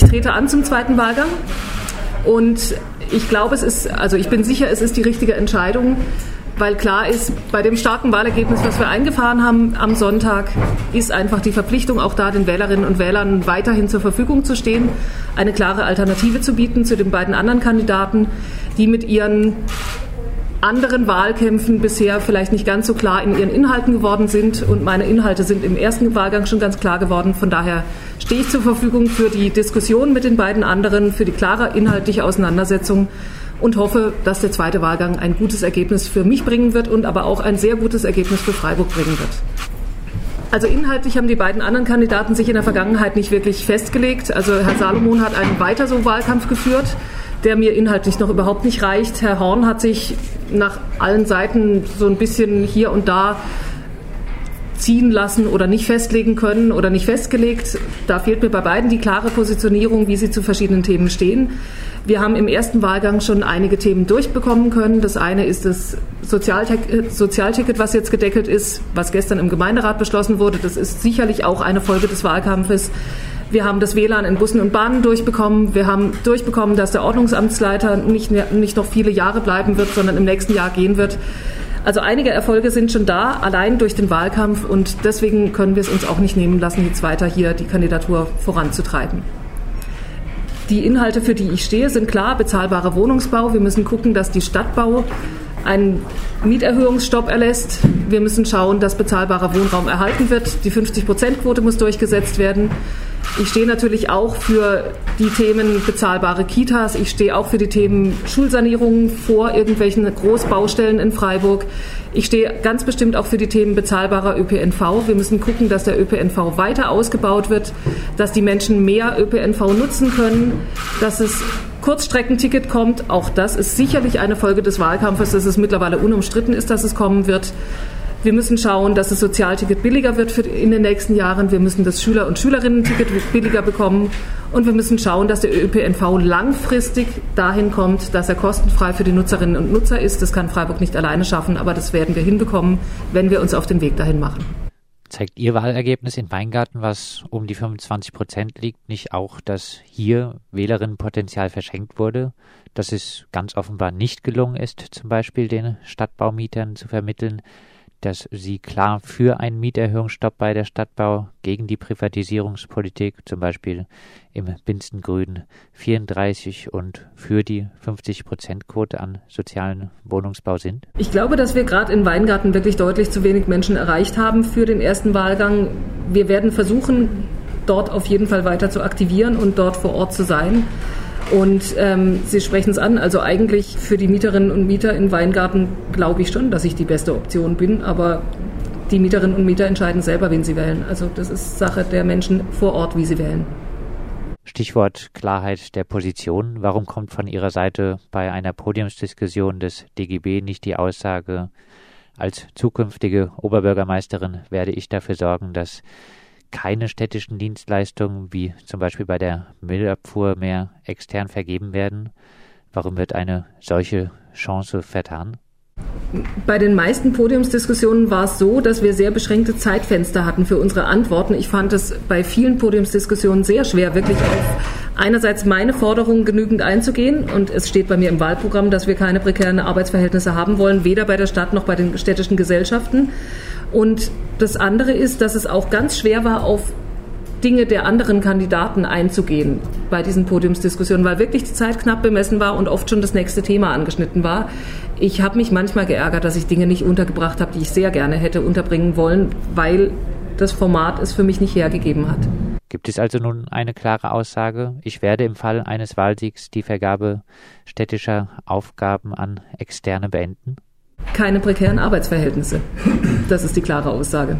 Ich trete an zum zweiten Wahlgang. Und ich glaube, es ist, also ich bin sicher, es ist die richtige Entscheidung, weil klar ist, bei dem starken Wahlergebnis, was wir eingefahren haben am Sonntag, ist einfach die Verpflichtung, auch da den Wählerinnen und Wählern weiterhin zur Verfügung zu stehen, eine klare Alternative zu bieten zu den beiden anderen Kandidaten, die mit ihren anderen Wahlkämpfen bisher vielleicht nicht ganz so klar in ihren Inhalten geworden sind. Und meine Inhalte sind im ersten Wahlgang schon ganz klar geworden. Von daher stehe ich zur Verfügung für die Diskussion mit den beiden anderen, für die klare inhaltliche Auseinandersetzung und hoffe, dass der zweite Wahlgang ein gutes Ergebnis für mich bringen wird und aber auch ein sehr gutes Ergebnis für Freiburg bringen wird. Also inhaltlich haben die beiden anderen Kandidaten sich in der Vergangenheit nicht wirklich festgelegt. Also Herr Salomon hat einen weiter so Wahlkampf geführt, der mir inhaltlich noch überhaupt nicht reicht. Herr Horn hat sich nach allen Seiten so ein bisschen hier und da ziehen lassen oder nicht festlegen können oder nicht festgelegt. Da fehlt mir bei beiden die klare Positionierung, wie sie zu verschiedenen Themen stehen. Wir haben im ersten Wahlgang schon einige Themen durchbekommen können. Das eine ist das Sozialticket, was jetzt gedeckelt ist, was gestern im Gemeinderat beschlossen wurde. Das ist sicherlich auch eine Folge des Wahlkampfes. Wir haben das WLAN in Bussen und Bahnen durchbekommen. Wir haben durchbekommen, dass der Ordnungsamtsleiter nicht, nicht noch viele Jahre bleiben wird, sondern im nächsten Jahr gehen wird. Also einige Erfolge sind schon da, allein durch den Wahlkampf und deswegen können wir es uns auch nicht nehmen lassen, jetzt weiter hier die Kandidatur voranzutreiben. Die Inhalte, für die ich stehe, sind klar, bezahlbarer Wohnungsbau. Wir müssen gucken, dass die Stadtbau einen Mieterhöhungsstopp erlässt. Wir müssen schauen, dass bezahlbarer Wohnraum erhalten wird. Die 50-Prozent-Quote muss durchgesetzt werden. Ich stehe natürlich auch für die Themen bezahlbare Kitas. Ich stehe auch für die Themen Schulsanierung vor irgendwelchen Großbaustellen in Freiburg. Ich stehe ganz bestimmt auch für die Themen bezahlbarer ÖPNV. Wir müssen gucken, dass der ÖPNV weiter ausgebaut wird, dass die Menschen mehr ÖPNV nutzen können, dass es Kurzstreckenticket kommt. Auch das ist sicherlich eine Folge des Wahlkampfes, dass es mittlerweile unumstritten ist, dass es kommen wird. Wir müssen schauen, dass das Sozialticket billiger wird in den nächsten Jahren. Wir müssen das Schüler- und Schülerinnen-Ticket billiger bekommen. Und wir müssen schauen, dass der ÖPNV langfristig dahin kommt, dass er kostenfrei für die Nutzerinnen und Nutzer ist. Das kann Freiburg nicht alleine schaffen, aber das werden wir hinbekommen, wenn wir uns auf den Weg dahin machen. Zeigt Ihr Wahlergebnis in Weingarten, was um die 25 Prozent liegt, nicht auch, dass hier Wählerinnenpotenzial verschenkt wurde, dass es ganz offenbar nicht gelungen ist, zum Beispiel den Stadtbaumietern zu vermitteln, dass sie klar für einen Mieterhöhungsstopp bei der Stadtbau gegen die Privatisierungspolitik, zum Beispiel im Binstengrün 34 und für die 50-Prozent-Quote an sozialen Wohnungsbau sind? Ich glaube, dass wir gerade in Weingarten wirklich deutlich zu wenig Menschen erreicht haben für den ersten Wahlgang. Wir werden versuchen, dort auf jeden Fall weiter zu aktivieren und dort vor Ort zu sein. Und ähm, Sie sprechen es an, also eigentlich für die Mieterinnen und Mieter in Weingarten glaube ich schon, dass ich die beste Option bin, aber die Mieterinnen und Mieter entscheiden selber, wen sie wählen. Also das ist Sache der Menschen vor Ort, wie sie wählen. Stichwort Klarheit der Position. Warum kommt von Ihrer Seite bei einer Podiumsdiskussion des DGB nicht die Aussage, als zukünftige Oberbürgermeisterin werde ich dafür sorgen, dass keine städtischen Dienstleistungen wie zum Beispiel bei der Müllabfuhr mehr extern vergeben werden? Warum wird eine solche Chance vertan? Bei den meisten Podiumsdiskussionen war es so, dass wir sehr beschränkte Zeitfenster hatten für unsere Antworten. Ich fand es bei vielen Podiumsdiskussionen sehr schwer, wirklich auf einerseits meine Forderungen genügend einzugehen. Und es steht bei mir im Wahlprogramm, dass wir keine prekären Arbeitsverhältnisse haben wollen, weder bei der Stadt noch bei den städtischen Gesellschaften. Und das andere ist, dass es auch ganz schwer war, auf Dinge der anderen Kandidaten einzugehen bei diesen Podiumsdiskussionen, weil wirklich die Zeit knapp bemessen war und oft schon das nächste Thema angeschnitten war. Ich habe mich manchmal geärgert, dass ich Dinge nicht untergebracht habe, die ich sehr gerne hätte unterbringen wollen, weil das Format es für mich nicht hergegeben hat. Gibt es also nun eine klare Aussage, ich werde im Fall eines Wahlsiegs die Vergabe städtischer Aufgaben an Externe beenden? keine prekären Arbeitsverhältnisse. Das ist die klare Aussage.